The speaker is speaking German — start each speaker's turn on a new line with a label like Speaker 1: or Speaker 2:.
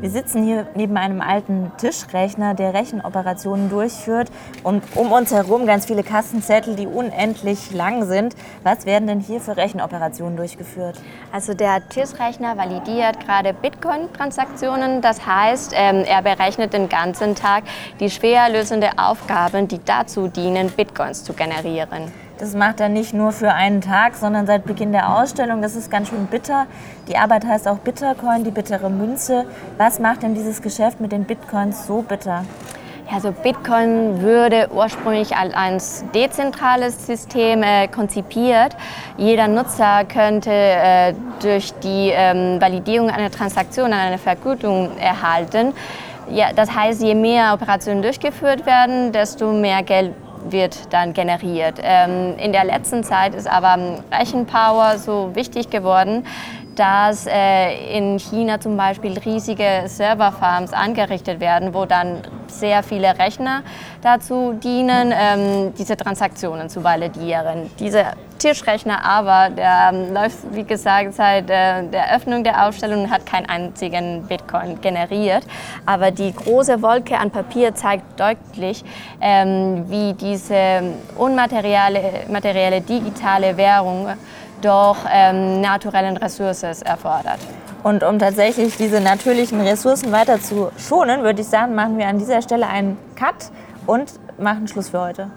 Speaker 1: Wir sitzen hier neben einem alten Tischrechner, der Rechenoperationen durchführt und um uns herum ganz viele Kassenzettel, die unendlich lang sind. Was werden denn hier für Rechenoperationen durchgeführt?
Speaker 2: Also der Tischrechner validiert gerade Bitcoin-Transaktionen. Das heißt, ähm, er berechnet den ganzen Tag die schwer lösende Aufgaben, die dazu dienen, Bitcoins zu generieren.
Speaker 1: Das macht er nicht nur für einen Tag, sondern seit Beginn der Ausstellung. Das ist ganz schön bitter. Die Arbeit heißt auch Bittercoin, die bittere Münze. Was macht denn dieses Geschäft mit den Bitcoins so bitter?
Speaker 2: Also Bitcoin würde ursprünglich als dezentrales System äh, konzipiert. Jeder Nutzer könnte äh, durch die ähm, Validierung einer Transaktion eine Vergütung erhalten. Ja, das heißt, je mehr Operationen durchgeführt werden, desto mehr Geld wird dann generiert. Ähm, in der letzten Zeit ist aber Rechenpower so wichtig geworden, dass äh, in China zum Beispiel riesige Serverfarms angerichtet werden, wo dann sehr viele Rechner dazu dienen, ähm, diese Transaktionen zu validieren. Dieser Tischrechner aber, der ähm, läuft, wie gesagt, seit äh, der Öffnung der Ausstellung und hat keinen einzigen Bitcoin generiert. Aber die große Wolke an Papier zeigt deutlich, ähm, wie diese unmaterielle materielle digitale Währung doch ähm, naturellen Ressourcen erfordert.
Speaker 1: Und um tatsächlich diese natürlichen Ressourcen weiter zu schonen, würde ich sagen, machen wir an dieser Stelle einen Cut und machen Schluss für heute.